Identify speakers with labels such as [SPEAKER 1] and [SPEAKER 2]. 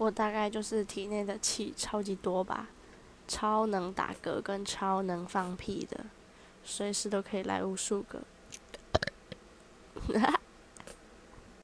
[SPEAKER 1] 我大概就是体内的气超级多吧超能打嗝跟超能放屁的随时都可以来无数个。